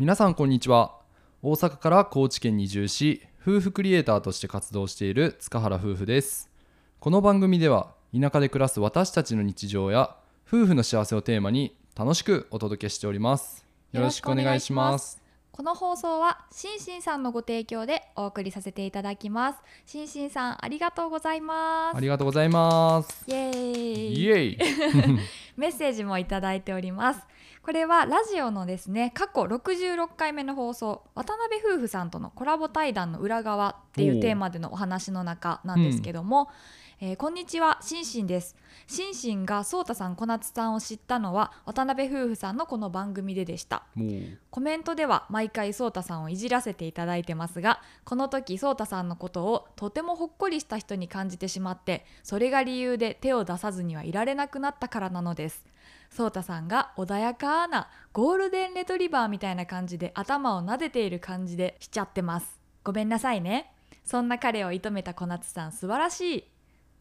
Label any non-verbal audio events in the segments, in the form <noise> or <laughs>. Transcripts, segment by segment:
皆さんこんにちは。大阪から高知県に移住し夫婦クリエイターとして活動している塚原夫婦です。この番組では田舎で暮らす私たちの日常や夫婦の幸せをテーマに楽しくお届けしております。よろしくお願いします。この放送はしんしんさんのご提供でお送りさせていただきます。しんしんさんありがとうございます。ありがとうございます。イエーイ。イエイ <laughs> メッセージもいただいております。これはラジオのですね過去66回目の放送渡辺夫婦さんとのコラボ対談の裏側っていう。テーマでのお話の中なんですけども、えーこんにちはしんしんです。しんしんがそうたさん小夏さんを知ったのは渡辺夫婦さんのこの番組ででした。コメントでは毎回そうたさんをいじらせていただいてますがこの時そうたさんのことをとてもほっこりした人に感じてしまってそれが理由で手を出さずにはいられなくなったからなのです。そうたさんが穏やかなゴールデンレトリバーみたいな感じで頭を撫でている感じでしちゃってます。ごめんなさいね。そんな彼を射止めた小夏さん素晴らしい「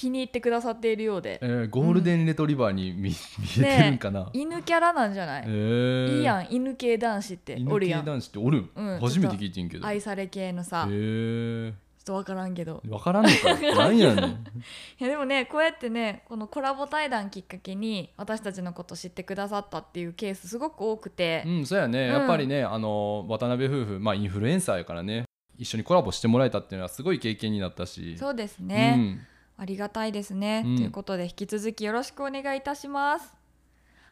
気に入ってくださっているようで。えーゴールデンレトリバーに見, <laughs> 見えてるんかな、犬キャラなんじゃない、えー、いいやん犬系男子って。おるやん。犬系男子っておるん、うん初めて聞いてんけど。へ愛され系のさ、えちょっとわからんけど。分からんのか？<laughs> なんやねん。いやでもねこうやってねこのコラボ対談きっかけに私たちのこと知ってくださったっていうケースすごく多くて、うんそうやね、うん。やっぱりねあの渡辺夫婦まあインフルエンサーやからね。一緒にコラボしてもらえたっていうのはすごい経験になったし。そうですね、うんありがたいですね、うん。ということで引き続きよろしくお願いいたします。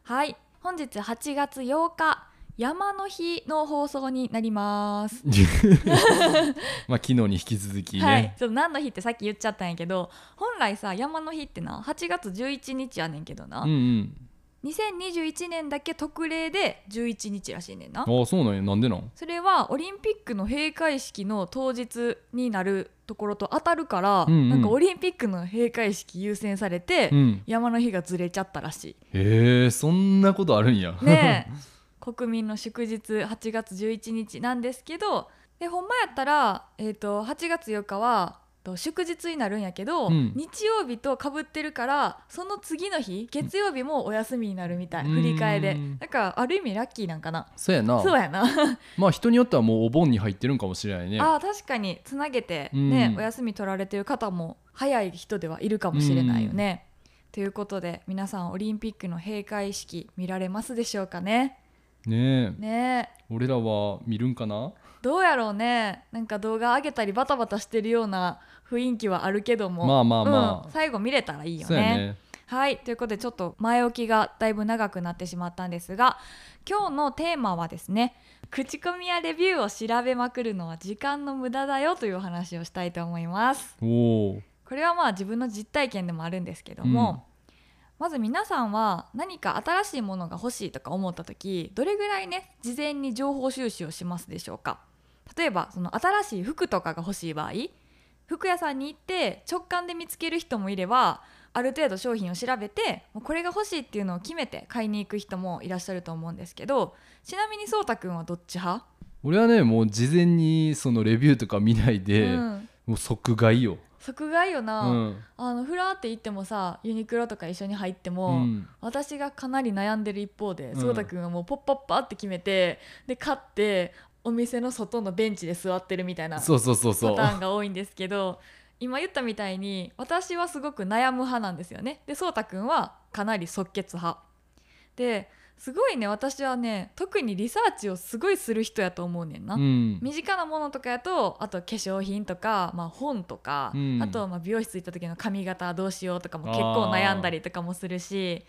はい。本日8月8日山の日の放送になります、<laughs> まあ昨日に引き続きね、はい。ちょっと何の日ってさっき言っちゃったんやけど本来さ山の日ってな8月11日やねんけどな、うんうん2021年だけ特例で11日らしいねんな。ああそうなんや。なんでなん？それはオリンピックの閉会式の当日になるところと当たるから、うんうん。なんかオリンピックの閉会式優先されて、うん。山の日がずれちゃったらしへえそんなことあるんや。い。ねえ。<laughs> 国民の祝日8月11日なんですけどでほんまやったら、えー、と8月4日はと祝日になるんやけど、うん。日曜日とかぶってるからその次の日月曜日もお休みになるみたい、うん。振り替えで。うんだからある意味ラッキーなんかな。そうやな。そうやな。<laughs> まあ人によってはもうお盆に入ってるんかもしれないね。あー確かにつなげてね、うん。お休み取られてる方も早い人ではいるかもしれないよね。ということで皆さんオリンピックの閉会式見られますでしょうかね。ねえ。ねえ。俺らは見るんかな？どうやろうね。なんか動画上げたりバタバタしてるような雰囲気はあるけども。まあまあまあ。うん。最後見れたらいいよね。ね。はい。ということでちょっと前置きがだいぶ長くなってしまったんですが今日のテーマはですね口コミやレビューを調べまくるのは時間の無駄だよというお話をしたいと思います。これはまあ自分の実体験でもあるんですけども、まず皆さんは何か新しいものが欲しいとか思った時どれぐらいね事前に情報収集をしますでしょうか。例えばその新しい服とかが欲しい場合服屋さんに行って直感で見つける人もいればある程度商品を調べてもうこれが欲しいっていうのを決めて買いに行く人もいらっしゃると思うんですけどちなみにそうたくんはどっち派、俺はねもう事前にそのレビューとか見ないで、うん、もう即買いよ、即買いような、ん。あのフラーって行ってもさユニクロとか一緒に入ってうも、ん、私がかなり悩んでる一方でうん。そうたくんはもうポッパッパって決めてで買ってお店の外のベンチで座ってるみたいなパターンが多いんですけど今言ったみたいに私はすごく悩む派なんですよね。でそうたくんはかなり即決派。ですごいね私はね特にリサーチをすごいする人やと思うねんな、うん。身近なものとかやとあと化粧品とか、まあ、本とか、うん。あとまあ美容室行った時の髪型どうしようとかも結構悩んだりとかもするし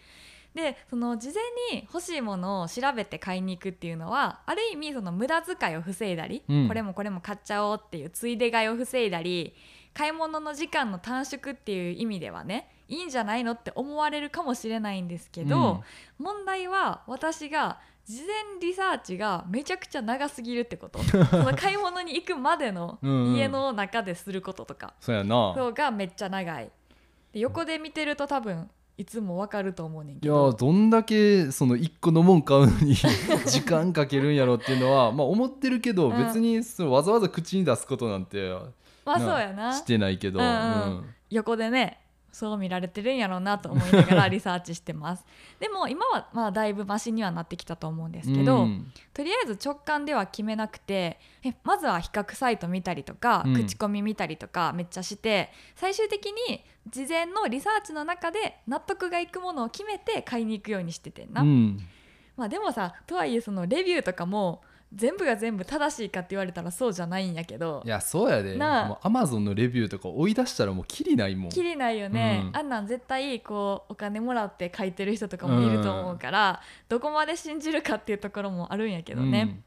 でその事前に欲しいものを調べて買いに行くっていうのはある意味その無駄遣いを防いだり、うん。これもこれも買っちゃおうっていうついで買いを防いだり買い物の時間の短縮っていう意味ではねいいんじゃないのって思われるかもしれないんですけど、問題は私が事前リサーチがめちゃくちゃ長すぎるってこと。<laughs> その買い物に行くまでのうんうん。家の中ですることとか、そうやな。そうがめっちゃ長い。で横で見てると多分いつもわかると思うねんいやけどどんだけその1個のもん買うのに <laughs> 時間かけるんやろっていうのはまあ思ってるけどうん。別にそのわざわざ口に出すことなんてまあなそうやな。してないけど、うん。うん。横でねそう見られてるんやろうなと思いながら <laughs> リサーチしてます。でも今はまあだいぶマシにはなってきたと思うんですけど、うん。とりあえず直感では決めなくてえまずは比較サイト見たりとか、うん。口コミ見たりとかめっちゃして最終的に事前のリサーチの中で納得がいくものを決めて買いに行くようにしててんな、うん。まあでもさとはいえそのレビューとかも全部が全部正しいかって言われたらそうじゃないんやけどいやそうやで。もうアマゾンのレビューとか追い出したらもうキリないもん。きりないよね、うん。あんなん絶対こうお金もらって書いてる人とかもいると思うから、どこまで信じるかっていうところもあるんやけどね。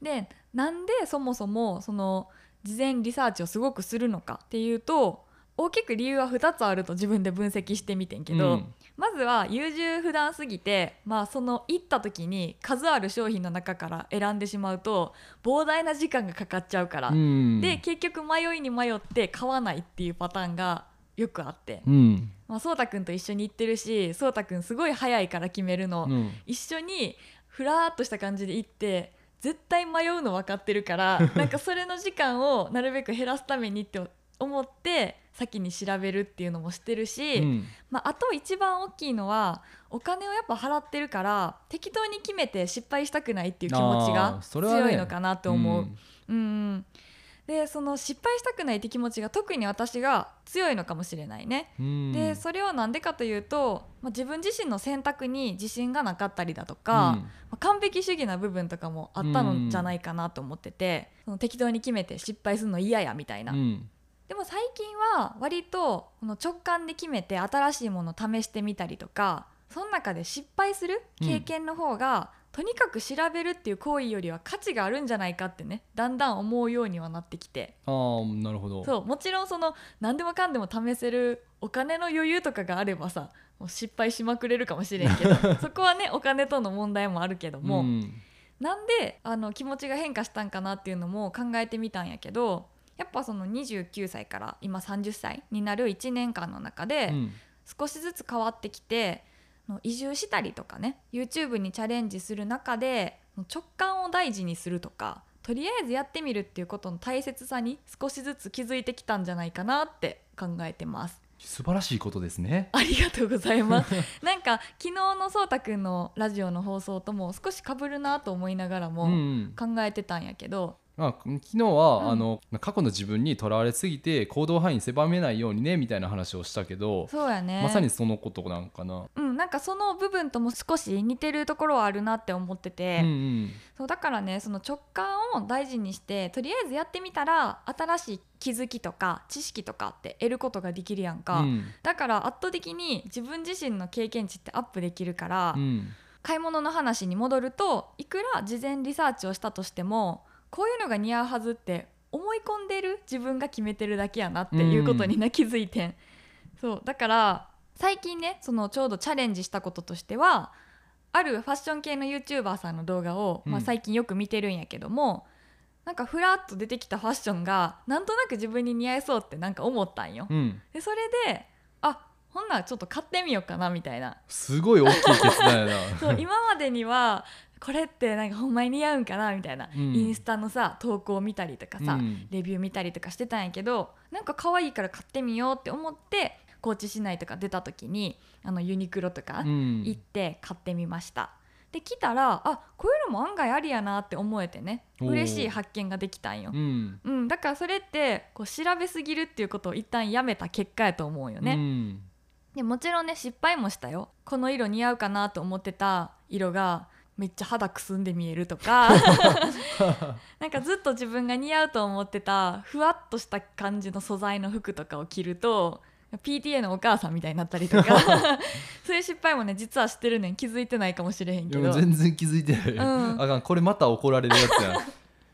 でなんでそもそもその事前リサーチをすごくするのかっていうと大きく理由は2つあると自分で分析してみてんけど、うんまずは優柔不断すぎて、まあ、その行った時に数ある商品の中から選んでしまうと膨大な時間がかかっちゃうから、うん。で結局迷いに迷って買わないっていうパターンがよくあって、うん。まあ、そうたくんと一緒に行ってるしそうたくんすごい早いから決めるの、うん。一緒にふらーっとした感じで行って絶対迷うの分かってるから <laughs> なんかそれの時間をなるべく減らすためにって思って先に調べるっていうのもしてるし、うん。まあ、あと一番大きいのはお金をやっぱ払ってるから適当に決めて失敗したくないっていう気持ちあが強いのかなと思う。ん。うんうん。でその失敗したくないって気持ちが特に私が強いのかもしれないね。うん。でそれは何でかというと、まあ、自分自身の選択に自信がなかったりだとか、うん。まあ完璧主義な部分とかもあったのじゃないかなと思ってて、その適当に決めて失敗するの嫌やみたいな。うんでも最近は割とこの直感で決めて新しいものを試してみたりとかその中で失敗する経験の方が、とにかく調べるっていう行為よりは価値があるんじゃないかってねだんだん思うようにはなってきて。ああなるほど。そうもちろんその何でもかんでも試せるお金の余裕とかがあればさもう失敗しまくれるかもしれんけど <laughs> そこはねお金との問題もあるけども、ん。なんであの気持ちが変化したんかなっていうのも考えてみたんやけどやっぱその29歳から今30歳になる1年間の中でうん少しずつ変わってきてあの移住したりとかね YouTube にチャレンジする中で直感を大事にするとかとりあえずやってみるっていうことの大切さに少しずつ気づいてきたんじゃないかなって考えてます。素晴らしいことですねありがとうございます。<laughs> なんか昨日のそうたくんのラジオの放送とも少し被るなと思いながらも、うん考えてたんやけどまあ、昨日は、うん。あの過去の自分にとらわれすぎて行動範囲狭めないようにねみたいな話をしたけど、そうやね。まさにそのことなんかな。うん、なんかその部分とも少し似てるところはあるなって思ってて、うんうん。そうだからねその直感を大事にしてとりあえずやってみたら新しい気づきとか知識とかって得ることができるやんか、うん。だから圧倒的に自分自身の経験値ってアップできるから、うん。買い物の話に戻るといくら事前リサーチをしたとしてもこういうのが似合うはずって思い込んでる自分が決めてるだけやなっていうことにな気づいてん、そうだから最近ねそのちょうどチャレンジしたこととしてはあるファッション系の YouTuber さんの動画を、まあ、うん最近よく見てるんやけども、なんかふらっと出てきたファッションがなんとなく自分に似合いそうってなんか思ったんよ。うん。でそれであほんならちょっと買ってみようかなみたいな。すごい大きい決断やな。<laughs> そう今までにはこれってなんかほんまに似合うんかなみたいな、うん。インスタのさ投稿を見たりとかさ、うん。レビュー見たりとかしてたんやけどなんか可愛いから買ってみようって思って高知市内とか出た時にあのユニクロとかうん。行って買ってみました。で来たらあこういうのも案外ありやなって思えてね嬉しい発見ができたんよ。う。ん。うん、だからそれってこう調べすぎるっていうことを一旦やめた結果やと思うよね。うん。でもちろんね失敗もしたよ。この色似合うかなと思ってた色がめっちゃ肌くすんで見えるとか。<laughs> なんかずっと自分が似合うと思ってたふわっとした感じの素材の服とかを着ると PTA のお母さんみたいになったりとか。<laughs> そういう失敗もね実は知ってるねん気づいてないかもしれへんけど。全然気づいてない、うん。あかんこれまた怒られるやつやん。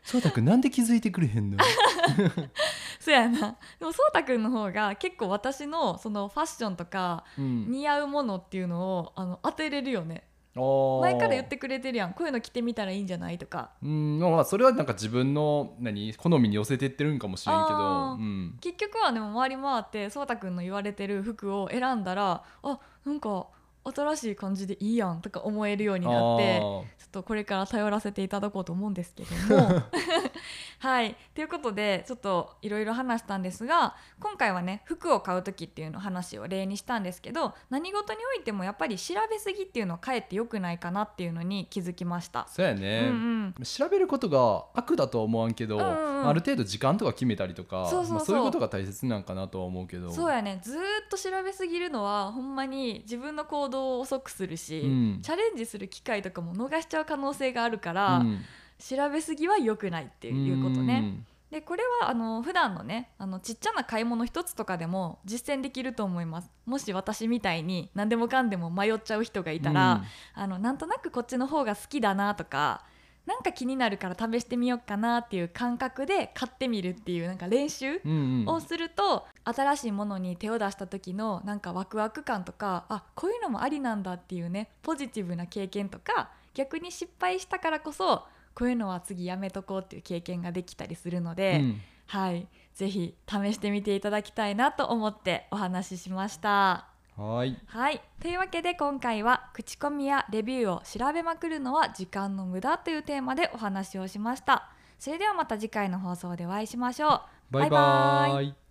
そうたくんなんで気づいてくれへんの？<laughs> そうやな。でもそうたくんの方が結構私のそのファッションとかうん。似合うものっていうのをあの当てれるよね前から言ってくれてるやん。こういうの着てみたらいいんじゃないとか。うんまあそれはなんか自分の何好みに寄せてってるんかもしれんけど、うん、結局はでも回り回ってそうたくんの言われてる服を選んだらあなんか新しい感じでいいやんとか思えるようになってちょっとこれから頼らせていただこうと思うんですけども <laughs> はい。ということでちょっといろいろ話したんですが今回はね服を買う時っていうの話を例にしたんですけど何事においてもやっぱり調べすぎっていうのはかえって良くないかなっていうのに気づきました。そうやね、うんうん。調べることが悪だとは思わんけど、うんうんうん。ある程度時間とか決めたりとかそうそうそう。まあ、そういうことが大切なんかなとは思うけど。そうやね。ずーっと調べすぎるのはほんまに自分の行動を遅くするし、うん。チャレンジする機会とかも逃しちゃう可能性があるから、うん調べすぎは良くないっていうことね。うん。でこれはあの普段のねあのちっちゃな買い物一つとかでも実践できると思います。もし私みたいに何でもかんでも迷っちゃう人がいたら、あのなんとなくこっちの方が好きだなとかなんか気になるから試してみようかなっていう感覚で買ってみるっていうなんか練習うんうんうん。をすると新しいものに手を出した時のなんかワクワク感とかあこういうのもありなんだっていうねポジティブな経験とか逆に失敗したからこそこういうのは次やめとこうっていう経験ができたりするので、うんはいぜひ試してみていただきたいなと思ってお話ししました。はいはいというわけで今回は口コミやレビューを調べまくるのは時間の無駄というテーマでお話をしました。それではまた次回の放送でお会いしましょう。バイバイバイバイ